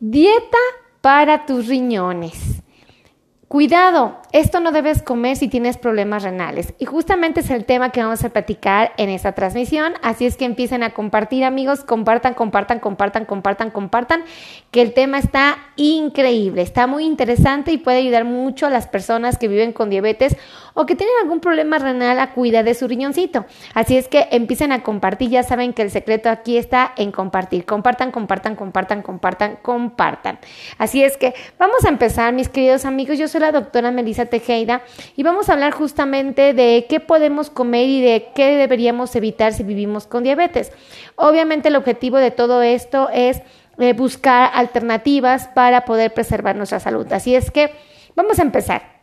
Dieta para tus riñones. Cuidado, esto no debes comer si tienes problemas renales. Y justamente es el tema que vamos a platicar en esta transmisión. Así es que empiecen a compartir, amigos. Compartan, compartan, compartan, compartan, compartan. Que el tema está increíble, está muy interesante y puede ayudar mucho a las personas que viven con diabetes o que tienen algún problema renal a cuidar de su riñoncito. Así es que empiecen a compartir. Ya saben que el secreto aquí está en compartir. Compartan, compartan, compartan, compartan, compartan. Así es que vamos a empezar, mis queridos amigos. Yo soy la doctora Melissa Tejeda y vamos a hablar justamente de qué podemos comer y de qué deberíamos evitar si vivimos con diabetes. Obviamente el objetivo de todo esto es eh, buscar alternativas para poder preservar nuestra salud. Así es que vamos a empezar.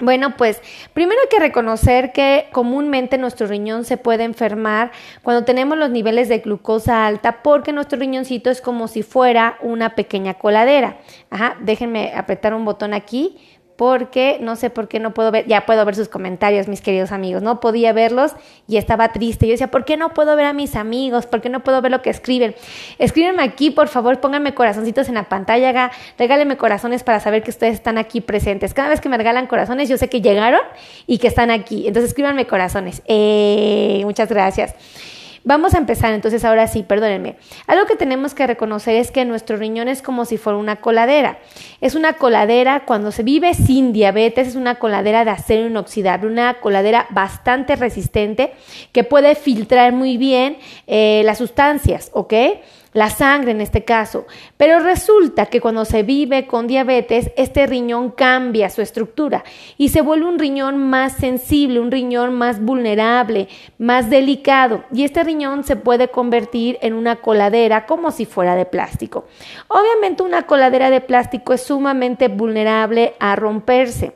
Bueno, pues primero hay que reconocer que comúnmente nuestro riñón se puede enfermar cuando tenemos los niveles de glucosa alta porque nuestro riñoncito es como si fuera una pequeña coladera. Ajá, déjenme apretar un botón aquí porque no sé por qué no puedo ver, ya puedo ver sus comentarios, mis queridos amigos, no podía verlos y estaba triste. Yo decía, ¿por qué no puedo ver a mis amigos? ¿Por qué no puedo ver lo que escriben? Escríbenme aquí, por favor, pónganme corazoncitos en la pantalla, regálenme corazones para saber que ustedes están aquí presentes. Cada vez que me regalan corazones, yo sé que llegaron y que están aquí. Entonces, escríbanme corazones. Eh, muchas gracias. Vamos a empezar entonces ahora sí, perdónenme. Algo que tenemos que reconocer es que nuestro riñón es como si fuera una coladera. Es una coladera cuando se vive sin diabetes, es una coladera de acero inoxidable, una coladera bastante resistente que puede filtrar muy bien eh, las sustancias, ¿ok? La sangre en este caso. Pero resulta que cuando se vive con diabetes, este riñón cambia su estructura y se vuelve un riñón más sensible, un riñón más vulnerable, más delicado. Y este riñón se puede convertir en una coladera como si fuera de plástico. Obviamente una coladera de plástico es sumamente vulnerable a romperse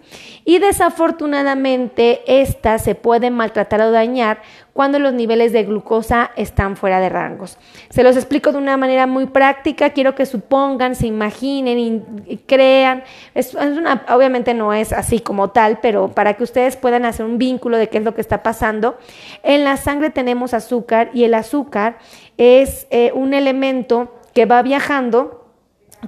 y desafortunadamente esta se puede maltratar o dañar cuando los niveles de glucosa están fuera de rangos. Se los explico de una manera muy práctica, quiero que supongan, se imaginen y, crean. Es, obviamente no es así como tal, pero para que ustedes puedan hacer un vínculo de qué es lo que está pasando. En la sangre tenemos azúcar y el azúcar es eh, un elemento que va viajando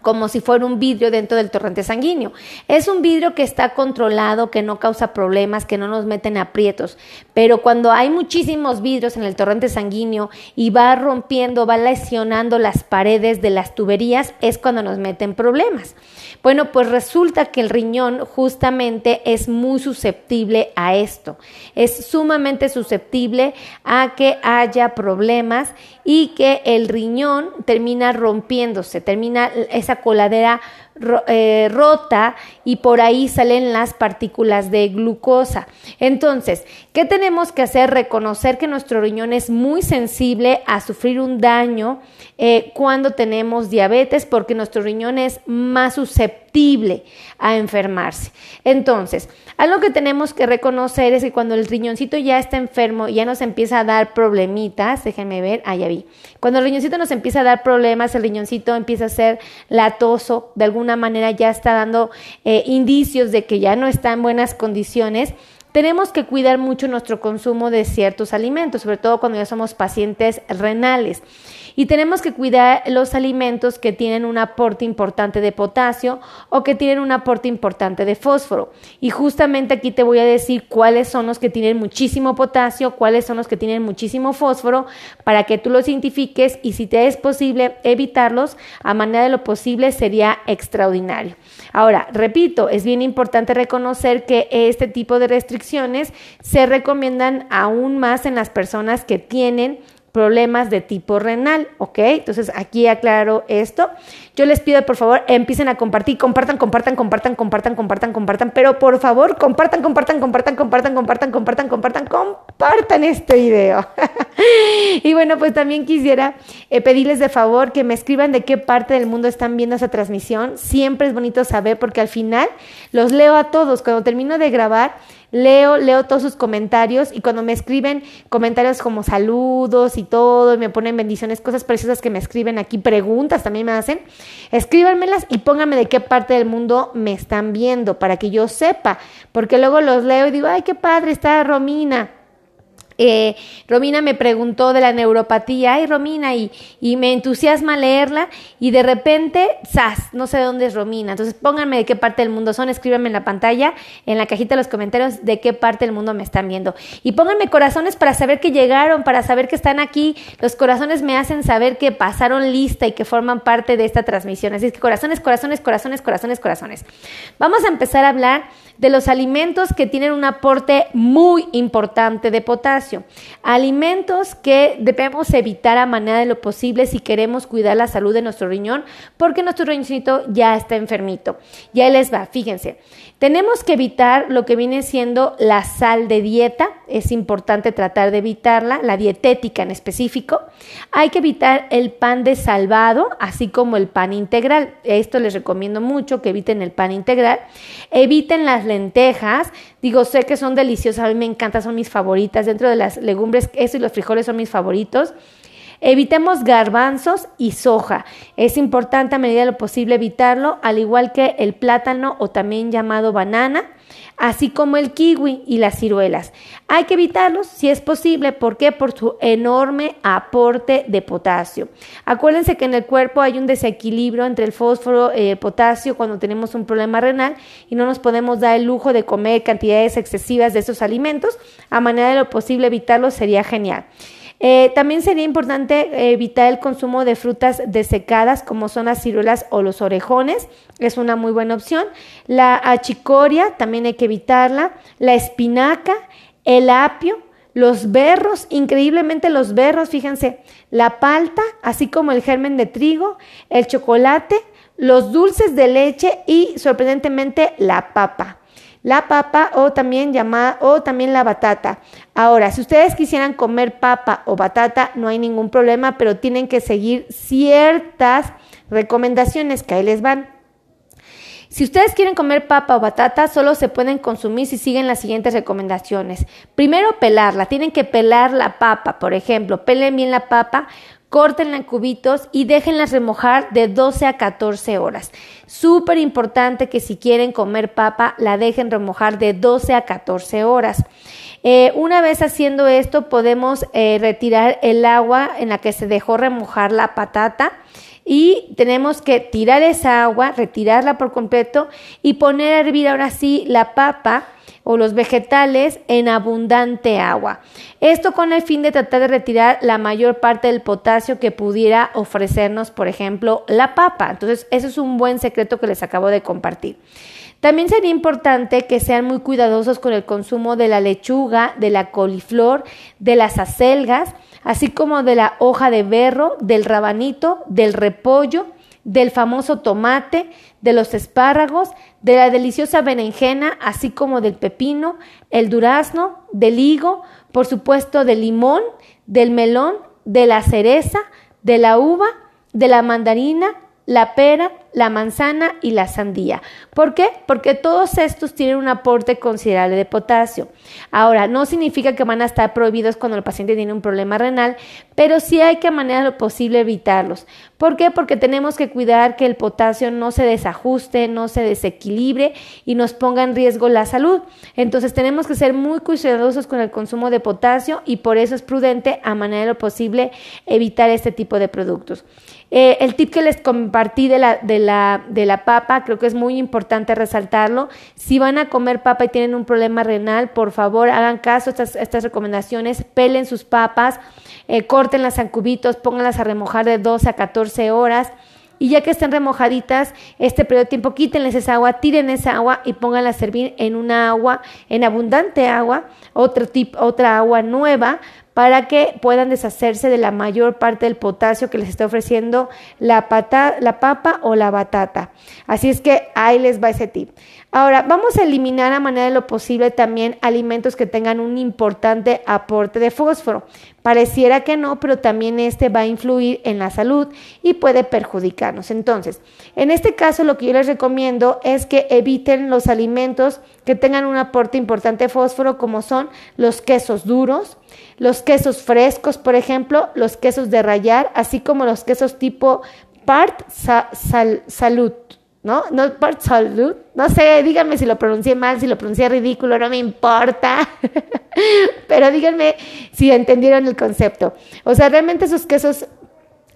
como si fuera un vidrio dentro del torrente sanguíneo. Es un vidrio que está controlado, que no causa problemas, que no nos meten aprietos. Pero cuando hay muchísimos vidrios en el torrente sanguíneo y va rompiendo, va lesionando las paredes de las tuberías, es cuando nos meten problemas. Bueno, pues resulta que el riñón justamente es muy susceptible a esto. Es sumamente susceptible a que haya problemas y que el riñón termina rompiéndose, termina esa coladera eh, rota y por ahí salen las partículas de glucosa. Entonces, ¿qué tenemos que hacer? Reconocer que nuestro riñón es muy sensible a sufrir un daño eh, cuando tenemos diabetes porque nuestro riñón es más susceptible a enfermarse. Entonces, algo que tenemos que reconocer es que cuando el riñoncito ya está enfermo ya nos empieza a dar problemitas, déjenme ver, ah, ya vi. Cuando el riñoncito nos empieza a dar problemas, el riñoncito empieza a ser latoso de alguna manera ya está dando eh, indicios de que ya no está en buenas condiciones, tenemos que cuidar mucho nuestro consumo de ciertos alimentos, sobre todo cuando ya somos pacientes renales. Y tenemos que cuidar los alimentos que tienen un aporte importante de potasio o que tienen un aporte importante de fósforo. Y justamente aquí te voy a decir cuáles son los que tienen muchísimo potasio, cuáles son los que tienen muchísimo fósforo, para que tú los identifiques y si te es posible evitarlos, a manera de lo posible sería extraordinario. Ahora, repito, es bien importante reconocer que este tipo de restricciones se recomiendan aún más en las personas que tienen problemas de tipo renal, ¿ok? Entonces aquí aclaro esto. Yo les pido, por favor, empiecen a compartir, compartan, compartan, compartan, compartan, compartan, compartan, pero por favor, compartan, compartan, compartan, compartan, compartan, compartan, compartan, compartan este video. y bueno, pues también quisiera pedirles de favor que me escriban de qué parte del mundo están viendo esa transmisión. Siempre es bonito saber porque al final los leo a todos. Cuando termino de grabar, leo, leo todos sus comentarios y cuando me escriben comentarios como saludos y todo, y me ponen bendiciones, cosas preciosas que me escriben aquí, preguntas también me hacen, escríbanmelas y pónganme de qué parte del mundo me están viendo para que yo sepa, porque luego los leo y digo, ay, qué padre está Romina Eh, Romina me preguntó de la neuropatía, ay Romina, y, me entusiasma leerla y de repente, ¡zas! No sé de dónde es Romina. Entonces pónganme de qué parte del mundo son, escríbanme en la pantalla, en la cajita de los comentarios de qué parte del mundo me están viendo. Y pónganme corazones para saber que llegaron, para saber que están aquí. Los corazones me hacen saber que pasaron lista y que forman parte de esta transmisión. Así que corazones, corazones, corazones, corazones, corazones. Vamos a empezar a hablar de los alimentos que tienen un aporte muy importante de potasio. Alimentos que debemos evitar a manera de lo posible si queremos cuidar la salud de nuestro riñón, porque nuestro riñoncito ya está enfermito. Ya les va, fíjense. Tenemos que evitar lo que viene siendo la sal de dieta, es importante tratar de evitarla, la dietética en específico. Hay que evitar el pan de salvado, así como el pan integral. Esto les recomiendo mucho que eviten el pan integral. Eviten las lentejas, digo, sé que son deliciosas, a mí me encantan, son mis favoritas. Dentro de las legumbres, eso y los frijoles son mis favoritos. Evitemos garbanzos y soja. Es importante a medida de lo posible evitarlo, al igual que el plátano o también llamado banana, así como el kiwi y las ciruelas. Hay que evitarlos si es posible, ¿por qué? Por su enorme aporte de potasio. Acuérdense que en el cuerpo hay un desequilibrio entre el fósforo y el potasio cuando tenemos un problema renal y no nos podemos dar el lujo de comer cantidades excesivas de esos alimentos. A manera de lo posible evitarlos sería genial. Eh, también sería importante evitar el consumo de frutas desecadas como son las ciruelas o los orejones, es una muy buena opción. La achicoria también hay que evitarla, la espinaca, el apio, los berros, increíblemente los berros, fíjense, la palta, así como el germen de trigo, el chocolate, los dulces de leche y sorprendentemente la papa la papa o también llamada o también la batata. Ahora, si ustedes quisieran comer papa o batata, no hay ningún problema, pero tienen que seguir ciertas recomendaciones que ahí les van. Si ustedes quieren comer papa o batata, solo se pueden consumir si siguen las siguientes recomendaciones. Primero, pelarla. Tienen que pelar la papa, por ejemplo. Pelen bien la papa córtenla en cubitos y déjenlas remojar de 12 a 14 horas. Súper importante que si quieren comer papa, la dejen remojar de 12 a 14 horas. Eh, una vez haciendo esto, podemos eh, retirar el agua en la que se dejó remojar la patata y tenemos que tirar esa agua, retirarla por completo y poner a hervir ahora sí la papa o los vegetales en abundante agua. Esto con el fin de tratar de retirar la mayor parte del potasio que pudiera ofrecernos, por ejemplo, la papa. Entonces, eso es un buen secreto que les acabo de compartir. También sería importante que sean muy cuidadosos con el consumo de la lechuga, de la coliflor, de las acelgas, así como de la hoja de berro, del rabanito, del repollo, del famoso tomate, de los espárragos, de la deliciosa berenjena, así como del pepino, el durazno, del higo, por supuesto del limón, del melón, de la cereza, de la uva, de la mandarina, la pera, la manzana y la sandía. ¿Por qué? Porque todos estos tienen un aporte considerable de potasio. Ahora, no significa que van a estar prohibidos cuando el paciente tiene un problema renal, pero sí hay que a manera lo posible evitarlos. ¿Por qué? Porque tenemos que cuidar que el potasio no se desajuste, no se desequilibre y nos ponga en riesgo la salud. Entonces tenemos que ser muy cuidadosos con el consumo de potasio y por eso es prudente a manera lo posible evitar este tipo de productos. Eh, el tip que les compartí de la, la, de la papa, creo que es muy importante resaltarlo. Si van a comer papa y tienen un problema renal, por favor hagan caso a estas, estas recomendaciones, pelen sus papas, eh, córtenlas en cubitos, pónganlas a remojar de 12 a 14 horas. Y ya que estén remojaditas, este periodo de tiempo, quítenles esa agua, tiren esa agua y pónganla a servir en una agua, en abundante agua, otro tip, otra agua nueva, para que puedan deshacerse de la mayor parte del potasio que les está ofreciendo la, la papa o la batata. Así es que ahí les va ese tip. Ahora, vamos a eliminar a manera de lo posible también alimentos que tengan un importante aporte de fósforo. Pareciera que no, pero también este va a influir en la salud y puede perjudicarnos. Entonces, en este caso lo que yo les recomiendo es que eviten los alimentos que tengan un aporte importante de fósforo como son los quesos duros, los quesos frescos, por ejemplo, los quesos de rayar, así como los quesos tipo part salud. ¿no? No por salud. No sé, díganme si lo pronuncié mal, si lo pronuncié ridículo, no me importa. Pero díganme si entendieron el concepto. O sea, realmente esos quesos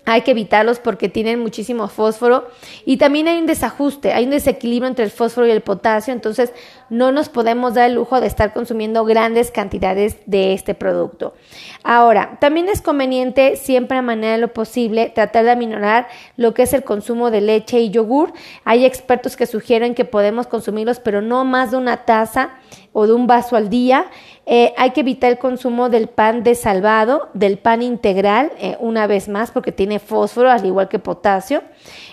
hay que evitarlos porque tienen muchísimo fósforo y también hay un desajuste, hay un desequilibrio entre el fósforo y el potasio, entonces no nos podemos dar el lujo de estar consumiendo grandes cantidades de este producto. Ahora, también es conveniente siempre a manera de lo posible tratar de aminorar lo que es el consumo de leche y yogur. Hay expertos que sugieren que podemos consumirlos, pero no más de una taza o de un vaso al día. Eh, hay que evitar el consumo del pan desalvado, del pan integral, eh, una vez más, porque tiene fósforo, al igual que potasio.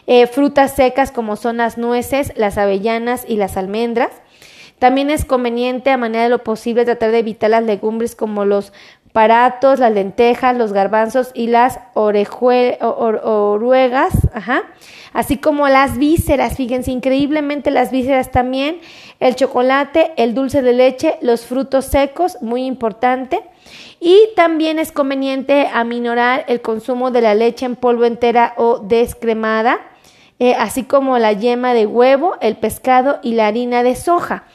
Eh, frutas secas como son las nueces, las avellanas y las almendras. También es conveniente, a manera de lo posible, tratar de evitar las legumbres como los paratos, las lentejas, los garbanzos y las oruegas, así como las vísceras, fíjense, increíblemente las vísceras también, el chocolate, el dulce de leche, los frutos secos, muy importante. Y también es conveniente aminorar el consumo de la leche en polvo entera o descremada, eh, así como la yema de huevo, el pescado y la harina de soja.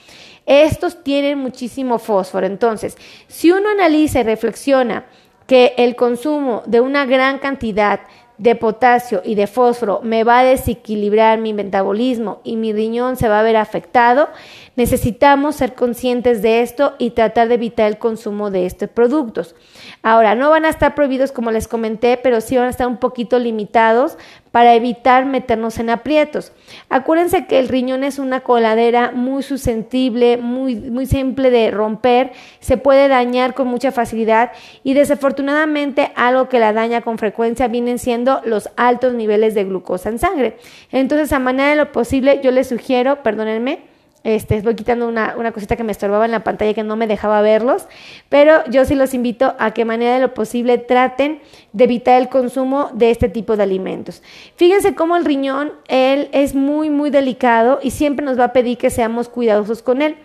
Estos tienen muchísimo fósforo. Entonces, si uno analiza y reflexiona que el consumo de una gran cantidad de potasio y de fósforo me va a desequilibrar mi metabolismo y mi riñón se va a ver afectado, necesitamos ser conscientes de esto y tratar de evitar el consumo de estos productos. Ahora, no van a estar prohibidos como les comenté, pero sí van a estar un poquito limitados para evitar meternos en aprietos. Acuérdense que el riñón es una coladera muy susceptible, muy, muy simple de romper, se puede dañar con mucha facilidad y desafortunadamente algo que la daña con frecuencia vienen siendo los altos niveles de glucosa en sangre. Entonces, a manera de lo posible, yo les sugiero, perdónenme, este, voy quitando una, una, cosita que me estorbaba en la pantalla que no me dejaba verlos, pero yo sí los invito a que manera de lo posible traten de evitar el consumo de este tipo de alimentos. Fíjense cómo el riñón, él es muy, muy delicado y siempre nos va a pedir que seamos cuidadosos con él.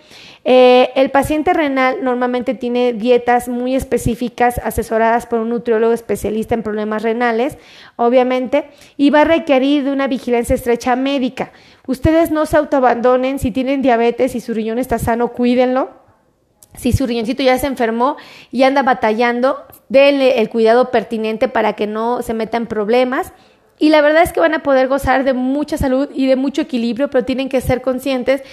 Eh, el paciente renal normalmente tiene dietas muy específicas asesoradas por un nutriólogo especialista en problemas renales, obviamente, y va a requerir de una vigilancia estrecha médica. Ustedes no se autoabandonen, si tienen diabetes y su riñón está sano, cuídenlo. Si su riñoncito ya se enfermó y anda batallando, denle el cuidado pertinente para que no se meta en problemas. Y la verdad es que van a poder gozar de mucha salud y de mucho equilibrio, pero tienen que ser conscientes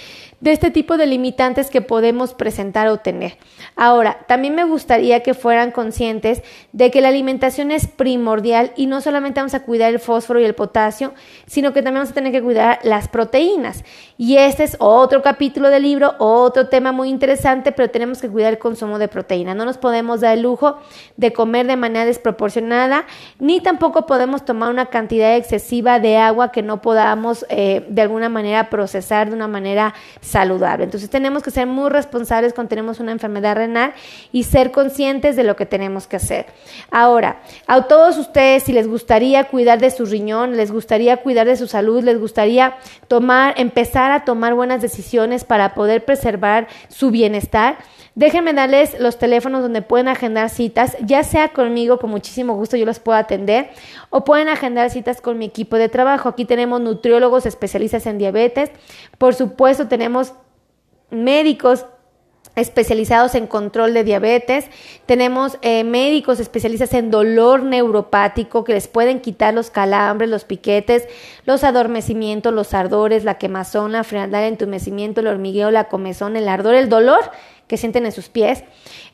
de este tipo de limitantes que podemos presentar o tener. Ahora, también me gustaría que fueran conscientes de que la alimentación es primordial y no solamente vamos a cuidar el fósforo y el potasio, sino que también vamos a tener que cuidar las proteínas. Y este es otro capítulo del libro, otro tema muy interesante, pero tenemos que cuidar el consumo de proteína. No nos podemos dar el lujo de comer de manera desproporcionada, ni tampoco podemos tomar una cantidad excesiva de agua que no podamos eh, de alguna manera procesar de una manera saludable. Entonces tenemos que ser muy responsables cuando tenemos una enfermedad renal y ser conscientes de lo que tenemos que hacer. Ahora, a todos ustedes, si les gustaría cuidar de su riñón, les gustaría cuidar de su salud, les gustaría tomar, empezar a tomar buenas decisiones para poder preservar su bienestar, Déjenme darles los teléfonos donde pueden agendar citas, ya sea conmigo, con muchísimo gusto yo los puedo atender, o pueden agendar citas con mi equipo de trabajo. Aquí tenemos nutriólogos especialistas en diabetes, por supuesto tenemos médicos especializados en control de diabetes, tenemos eh, médicos especialistas en dolor neuropático que les pueden quitar los calambres, los piquetes, los adormecimientos, los ardores, la quemazón, la frialdad, el entumecimiento, el hormigueo, la comezón, el ardor, el dolor que sienten en sus pies.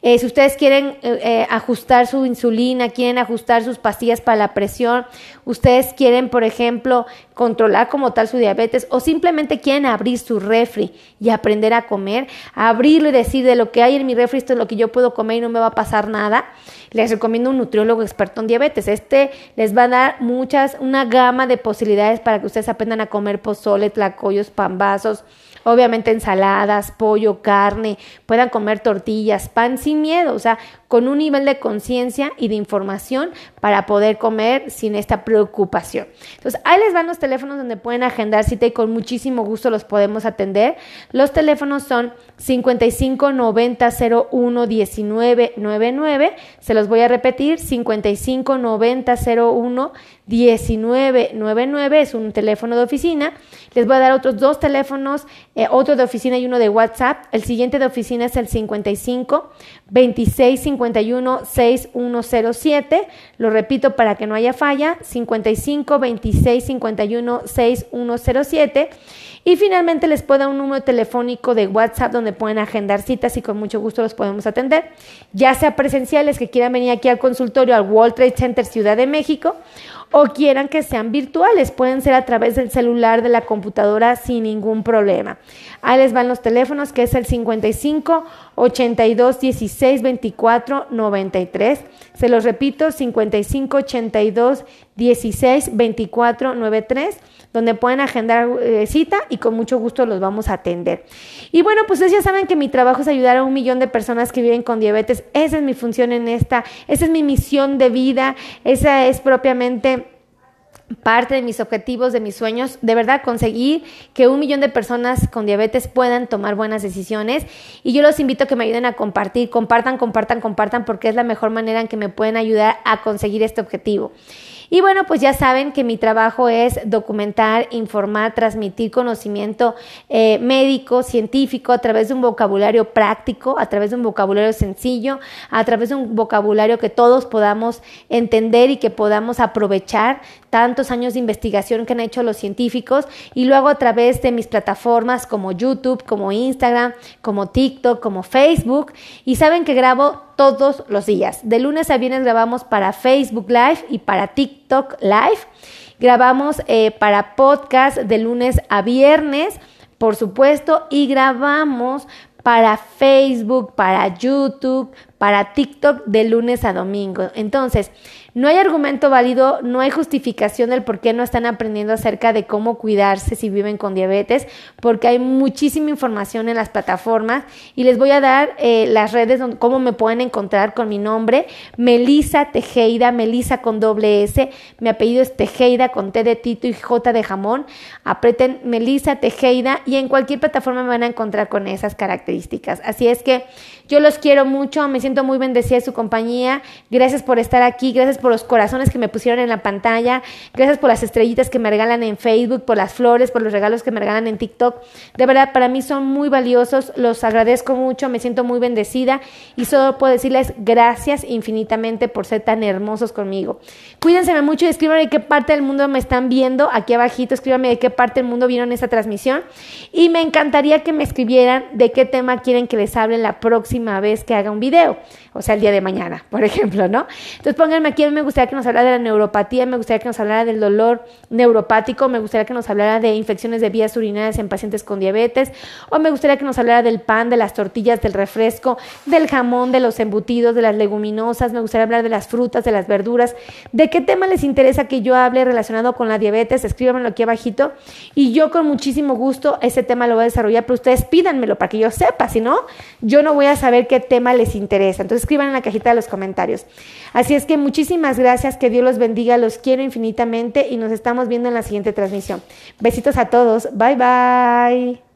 Eh, si ustedes quieren eh, eh, ajustar su insulina, quieren ajustar sus pastillas para la presión, ustedes quieren, por ejemplo, controlar como tal su diabetes o simplemente quieren abrir su refri y aprender a comer, abrirlo y decir de lo que hay en mi refri, esto es lo que yo puedo comer y no me va a pasar nada, les recomiendo un nutriólogo experto en diabetes. Este les va a dar muchas, una gama de posibilidades para que ustedes aprendan a comer pozole, tlacoyos, pambazos, obviamente ensaladas, pollo, carne, puedan comer tortillas, pan sin miedo, o sea, con un nivel de conciencia y de información para poder comer sin esta preocupación. Entonces, ahí les van los teléfonos donde pueden agendar cita y con muchísimo gusto los podemos atender. Los teléfonos son 55 90 01 19 99. Se los voy a repetir: 55 90 01 1999 es un teléfono de oficina. Les voy a dar otros dos teléfonos, eh, otro de oficina y uno de WhatsApp. El siguiente de oficina es el 55 26 51 6107. Lo repito para que no haya falla: 55 26 51 6107. Y finalmente les puedo dar un número telefónico de WhatsApp donde pueden agendar citas y con mucho gusto los podemos atender, ya sea presenciales que quieran venir aquí al consultorio al World Trade Center Ciudad de México o quieran que sean virtuales, pueden ser a través del celular, de la computadora sin ningún problema. Ahí les van los teléfonos que es el 55 82 16 24 93. Se los repito, 55 82 16 24 93 donde pueden agendar eh, cita y con mucho gusto los vamos a atender. Y bueno, pues ustedes ya saben que mi trabajo es ayudar a un millón de personas que viven con diabetes. Esa es mi función en esta, esa es mi misión de vida, esa es propiamente parte de mis objetivos, de mis sueños, de verdad conseguir que un millón de personas con diabetes puedan tomar buenas decisiones y yo los invito a que me ayuden a compartir, compartan, compartan, compartan porque es la mejor manera en que me pueden ayudar a conseguir este objetivo. Y bueno, pues ya saben que mi trabajo es documentar, informar, transmitir conocimiento eh, médico, científico, a través de un vocabulario práctico, a través de un vocabulario sencillo, a través de un vocabulario que todos podamos entender y que podamos aprovechar tantos años de investigación que han hecho los científicos y luego a través de mis plataformas como YouTube, como Instagram, como TikTok, como Facebook. Y saben que grabo todos los días. De lunes a viernes grabamos para Facebook Live y para TikTok Live. Grabamos eh, para podcast de lunes a viernes, por supuesto, y grabamos para Facebook, para YouTube, para TikTok de lunes a domingo. Entonces, no hay argumento válido, no hay justificación del por qué no están aprendiendo acerca de cómo cuidarse si viven con diabetes, porque hay muchísima información en las plataformas y les voy a dar eh, las redes donde cómo me pueden encontrar con mi nombre, Melisa Tejeida, Melisa con doble S, mi apellido es Tejeida con T de Tito y J de jamón, aprieten Melisa Tejeida y en cualquier plataforma me van a encontrar con esas características. Así es que yo los quiero mucho, me siento muy bendecida de su compañía. Gracias por estar aquí, gracias por los corazones que me pusieron en la pantalla, gracias por las estrellitas que me regalan en Facebook, por las flores, por los regalos que me regalan en TikTok. De verdad, para mí son muy valiosos, los agradezco mucho, me siento muy bendecida y solo puedo decirles gracias infinitamente por ser tan hermosos conmigo. Cuídense mucho y escríbanme de qué parte del mundo me están viendo, aquí abajito, escríbanme de qué parte del mundo vieron esta transmisión y me encantaría que me escribieran de qué tema quieren que les hable la próxima vez que haga un video, o sea, el día de mañana, por ejemplo, ¿no? Entonces pónganme aquí, me gustaría que nos hablara de la neuropatía, me gustaría que nos hablara del dolor neuropático, me gustaría que nos hablara de infecciones de vías urinarias en pacientes con diabetes, o me gustaría que nos hablara del pan, de las tortillas, del refresco, del jamón, de los embutidos, de las leguminosas, me gustaría hablar de las frutas, de las verduras, de qué tema les interesa que yo hable relacionado con la diabetes, escríbanmelo aquí abajito y yo con muchísimo gusto ese tema lo voy a desarrollar, pero ustedes pídanmelo para que yo sepa, si no, yo no voy a saber qué tema les interesa. Entonces escriban en la cajita de los comentarios. Así es que muchísimas gracias, que Dios los bendiga, los quiero infinitamente y nos estamos viendo en la siguiente transmisión. Besitos a todos, bye bye.